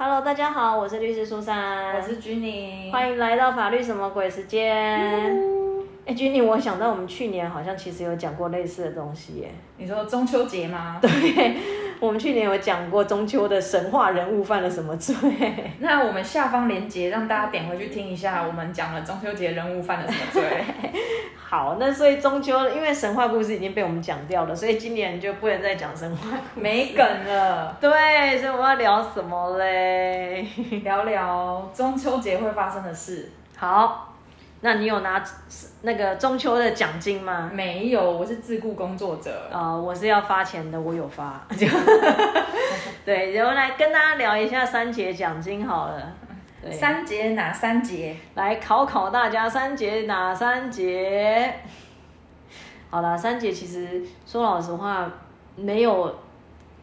Hello，大家好，我是律师苏珊，我是君妮，欢迎来到法律什么鬼时间。哎，君妮，我想到我们去年好像其实有讲过类似的东西耶。你说中秋节吗？对，我们去年有讲过中秋的神话人物犯了什么罪。那我们下方链接让大家点回去听一下，我们讲了中秋节人物犯了什么罪。好，那所以中秋因为神话故事已经被我们讲掉了，所以今年就不能再讲神话，没梗了。对，所以我们要聊什么嘞？聊聊中秋节会发生的事。好。那你有拿那个中秋的奖金吗？没有，我是自雇工作者。啊，我是要发钱的，我有发。对，然后来跟大家聊一下三节奖金好了。三节哪三节？来考考大家，三节哪三节？好啦，三节其实说老实话，没有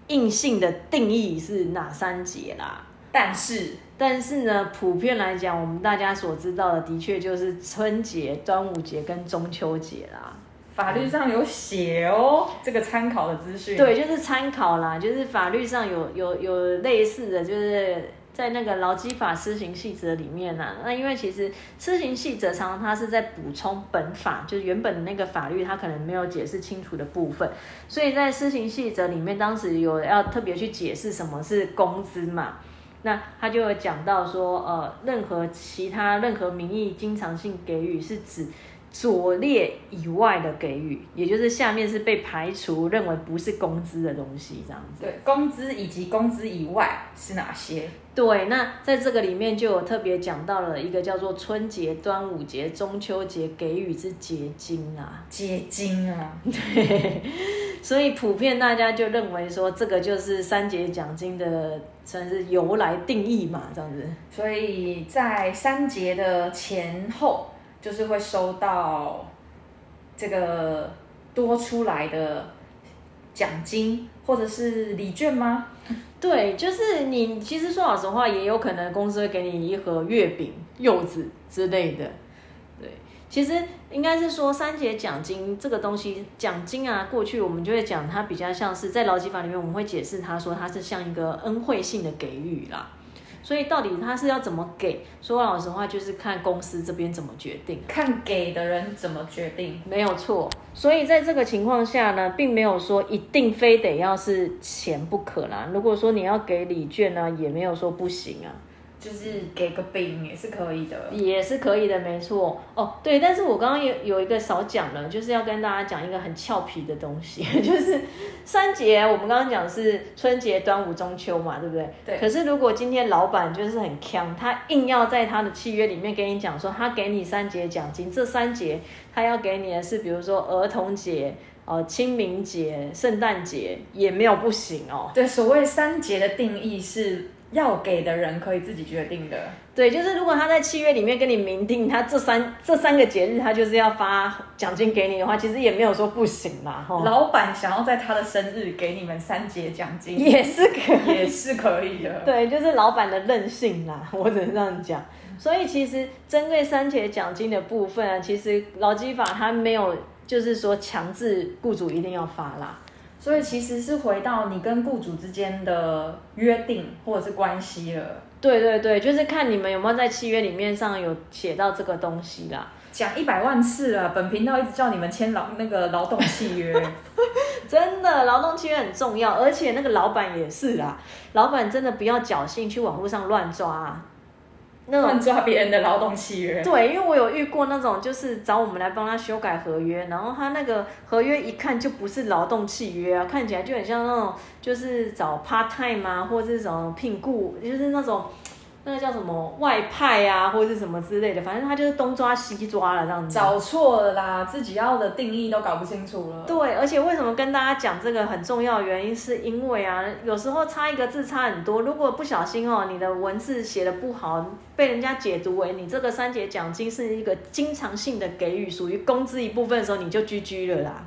硬性的定义是哪三节啦。但是，但是呢，普遍来讲，我们大家所知道的，的确就是春节、端午节跟中秋节啦。法律上有写哦，这个参考的资讯。对，就是参考啦，就是法律上有有有类似的，就是在那个劳基法施行细则里面呢。那因为其实施行细则常常它是在补充本法，就是原本的那个法律它可能没有解释清楚的部分，所以在施行细则里面，当时有要特别去解释什么是工资嘛。那他就有讲到说，呃，任何其他任何名义经常性给予是指左列以外的给予，也就是下面是被排除认为不是工资的东西，这样子。对，工资以及工资以外是哪些？对，那在这个里面就有特别讲到了一个叫做春节、端午节、中秋节给予之结晶啊，结晶啊，对。所以普遍大家就认为说，这个就是三节奖金的算是由来定义嘛，这样子。所以在三节的前后，就是会收到这个多出来的奖金或者是礼券吗？对，就是你其实说老实话，也有可能公司会给你一盒月饼、柚子之类的。其实应该是说三节奖金这个东西，奖金啊，过去我们就会讲它比较像是在劳基法里面，我们会解释它说它是像一个恩惠性的给予啦。所以到底它是要怎么给？说老实话，就是看公司这边怎么决定，看给的人怎么决定，没有错。所以在这个情况下呢，并没有说一定非得要是钱不可啦。如果说你要给礼券呢，也没有说不行啊。就是给个饼也是可以的，也是可以的，没错。哦，对，但是我刚刚有有一个少讲了，就是要跟大家讲一个很俏皮的东西，就是三节，我们刚刚讲是春节、端午、中秋嘛，对不对？对。可是如果今天老板就是很强，他硬要在他的契约里面跟你讲说，他给你三节奖金，这三节他要给你的是，比如说儿童节、呃清明节、圣诞节，也没有不行哦。对，所谓三节的定义是。要给的人可以自己决定的，对，就是如果他在契约里面跟你明定，他这三这三个节日他就是要发奖金给你的话，其实也没有说不行嘛。老板想要在他的生日给你们三节奖金，也是可也是可以的。对，就是老板的任性啦，我只能这样讲。所以其实针对三节奖金的部分啊，其实劳基法它没有就是说强制雇主一定要发啦。所以其实是回到你跟雇主之间的约定或者是关系了。对对对，就是看你们有没有在契约里面上有写到这个东西啦。讲一百万次了，本频道一直叫你们签劳那个劳动契约，真的劳动契约很重要，而且那个老板也是啦，老板真的不要侥幸去网络上乱抓。那种抓别人的劳动契约，对，因为我有遇过那种，就是找我们来帮他修改合约，然后他那个合约一看就不是劳动契约啊，看起来就很像那种，就是找 part time 啊，或者是什么聘雇，就是那种。那个叫什么外派啊，或者是什么之类的，反正他就是东抓西抓了这样子。找错了啦，自己要的定义都搞不清楚了。对，而且为什么跟大家讲这个很重要的原因，是因为啊，有时候差一个字差很多，如果不小心哦，你的文字写的不好，被人家解读为你这个三节奖金是一个经常性的给予，属于工资一部分的时候，你就 GG 了啦。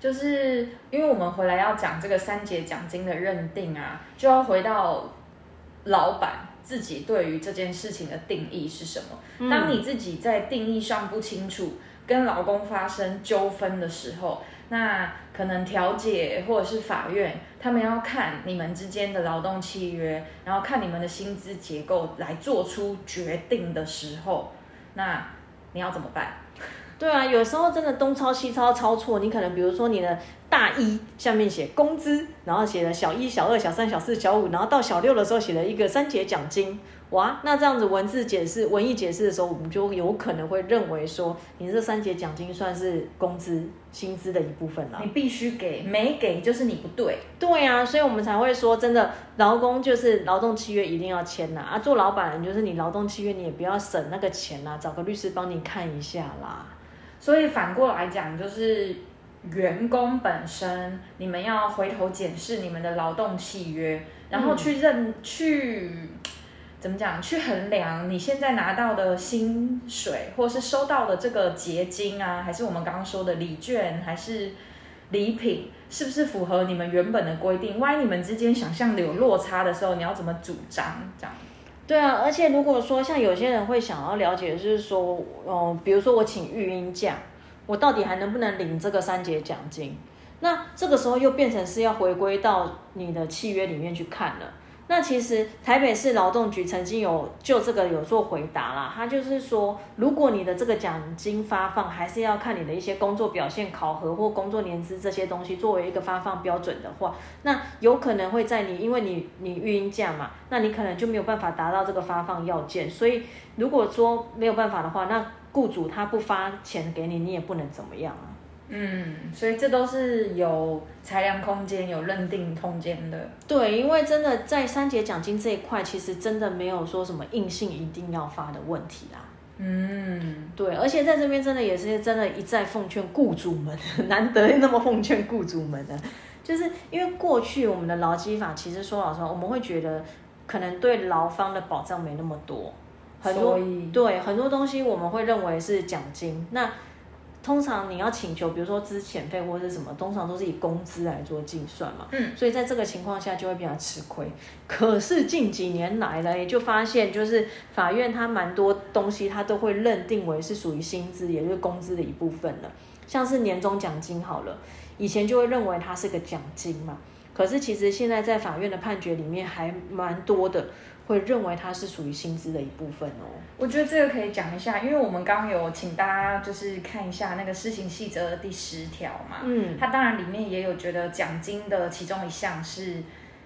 就是因为我们回来要讲这个三节奖金的认定啊，就要回到老板。自己对于这件事情的定义是什么？当你自己在定义上不清楚，跟老公发生纠纷的时候，那可能调解或者是法院，他们要看你们之间的劳动契约，然后看你们的薪资结构来做出决定的时候，那你要怎么办？对啊，有时候真的东抄西抄抄错，你可能比如说你的大一下面写工资，然后写了小一、小二、小三、小四、小五，然后到小六的时候写了一个三节奖金，哇，那这样子文字解释、文艺解释的时候，我们就有可能会认为说，你这三节奖金算是工资、薪资的一部分了。你必须给，没给就是你不对。对啊，所以我们才会说，真的劳工就是劳动契约一定要签呐，啊，做老板就是你劳动契约你也不要省那个钱呐，找个律师帮你看一下啦。所以反过来讲，就是员工本身，你们要回头检视你们的劳动契约，然后去认去怎么讲，去衡量你现在拿到的薪水，或是收到的这个结晶啊，还是我们刚刚说的礼券，还是礼品，是不是符合你们原本的规定？万一你们之间想象的有落差的时候，你要怎么主张？这样。对啊，而且如果说像有些人会想要了解，就是说，嗯，比如说我请育婴假，我到底还能不能领这个三节奖金？那这个时候又变成是要回归到你的契约里面去看了。那其实台北市劳动局曾经有就这个有做回答啦，他就是说，如果你的这个奖金发放还是要看你的一些工作表现考核或工作年资这些东西作为一个发放标准的话，那有可能会在你因为你你育婴假嘛，那你可能就没有办法达到这个发放要件，所以如果说没有办法的话，那雇主他不发钱给你，你也不能怎么样啊。嗯，所以这都是有裁量空间、有认定空间的。对，因为真的在三节奖金这一块，其实真的没有说什么硬性一定要发的问题啦。嗯，对，而且在这边真的也是真的，一再奉劝雇主们，难得那么奉劝雇主们的，就是因为过去我们的劳基法，其实说老实话，我们会觉得可能对劳方的保障没那么多，很多对很多东西我们会认为是奖金，那。通常你要请求，比如说资遣费或者是什么，通常都是以工资来做计算嘛。嗯，所以在这个情况下就会比较吃亏。可是近几年来呢，也就发现，就是法院它蛮多东西，它都会认定为是属于薪资，也就是工资的一部分了。像是年终奖金好了，以前就会认为它是个奖金嘛。可是其实现在在法院的判决里面还蛮多的。会认为它是属于薪资的一部分哦。我觉得这个可以讲一下，因为我们刚刚有请大家就是看一下那个施行细则的第十条嘛，嗯，它当然里面也有觉得奖金的其中一项是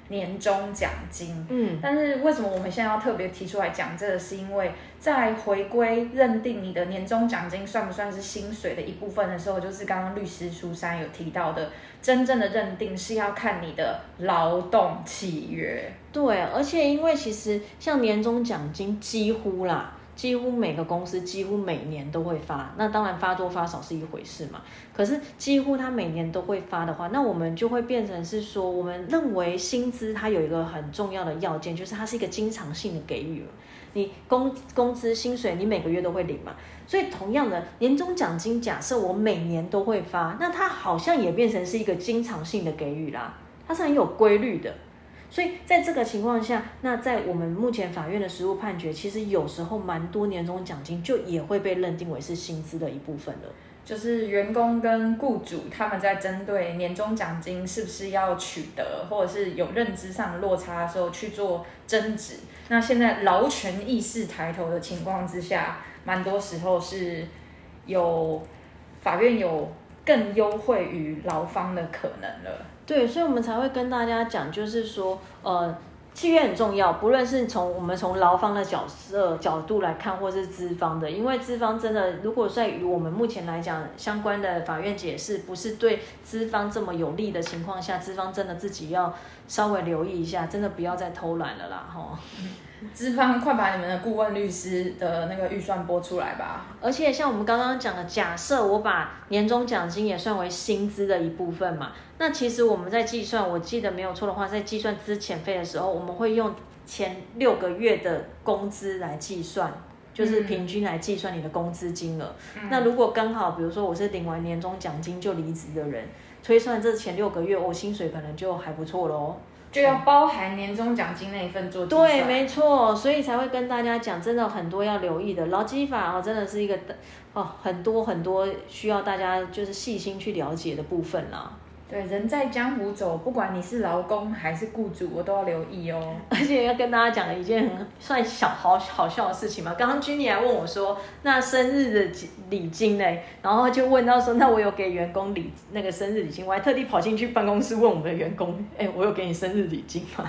年终奖金，嗯，但是为什么我们现在要特别提出来讲这个？是因为在回归认定你的年终奖金算不算是薪水的一部分的时候，就是刚刚律师苏珊有提到的。真正的认定是要看你的劳动契约。对，而且因为其实像年终奖金，几乎啦，几乎每个公司几乎每年都会发。那当然发多发少是一回事嘛。可是几乎他每年都会发的话，那我们就会变成是说，我们认为薪资它有一个很重要的要件，就是它是一个经常性的给予。你工工资薪水，你每个月都会领嘛？所以同样的年终奖金，假设我每年都会发，那它好像也变成是一个经常性的给予啦，它是很有规律的。所以在这个情况下，那在我们目前法院的实务判决，其实有时候蛮多年终奖金就也会被认定为是薪资的一部分了。就是员工跟雇主他们在针对年终奖金是不是要取得，或者是有认知上的落差的时候去做争执。那现在劳权意识抬头的情况之下，蛮多时候是有法院有更优惠于劳方的可能了。对，所以我们才会跟大家讲，就是说，呃。契约很重要，不论是从我们从劳方的角色角度来看，或是资方的，因为资方真的，如果在于我们目前来讲，相关的法院解释不是对资方这么有利的情况下，资方真的自己要稍微留意一下，真的不要再偷懒了啦，哈。资方快把你们的顾问律师的那个预算拨出来吧！而且像我们刚刚讲的，假设我把年终奖金也算为薪资的一部分嘛，那其实我们在计算，我记得没有错的话，在计算资遣费的时候，我们会用前六个月的工资来计算，就是平均来计算你的工资金额。那如果刚好，比如说我是领完年终奖金就离职的人，推算这前六个月，我薪水可能就还不错喽。就要包含年终奖金那一份做计对，没错，所以才会跟大家讲，真的很多要留意的。劳基法哦，真的是一个哦很多很多需要大家就是细心去了解的部分啦。对，人在江湖走，不管你是劳工还是雇主，我都要留意哦。而且要跟大家讲一件很算小好好笑的事情嘛。刚刚君妮还问我说，那生日的礼金呢？然后就问到说，那我有给员工礼那个生日礼金，我还特地跑进去办公室问我们的员工，哎，我有给你生日礼金吗？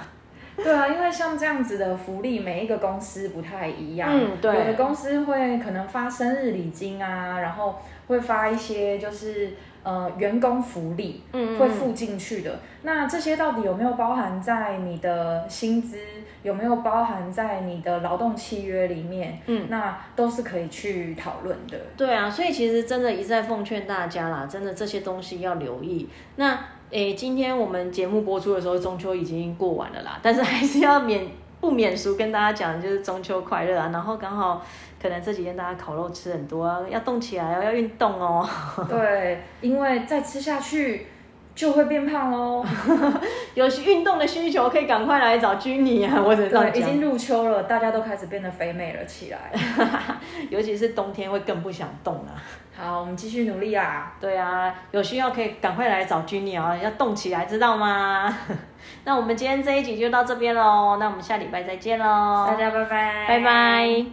对啊，因为像这样子的福利，每一个公司不太一样。嗯对有的公司会可能发生日礼金啊，然后会发一些就是呃员工福利，嗯会付进去的。那这些到底有没有包含在你的薪资？有没有包含在你的劳动契约里面？嗯，那都是可以去讨论的。对啊，所以其实真的一再奉劝大家啦，真的这些东西要留意。那诶，今天我们节目播出的时候，中秋已经过完了啦，但是还是要免不免俗跟大家讲，就是中秋快乐啊。然后刚好可能这几天大家烤肉吃很多啊，要动起来哦，要运动哦。对，因为再吃下去就会变胖喽。有运动的需求可以赶快来找君妮啊，我只能这样对，已讲经入秋了，大家都开始变得肥美了起来。尤其是冬天会更不想动了。好，我们继续努力啊！对啊，有需要可以赶快来找君妮啊，要动起来，知道吗？那我们今天这一集就到这边喽，那我们下礼拜再见喽，大家拜拜，拜拜。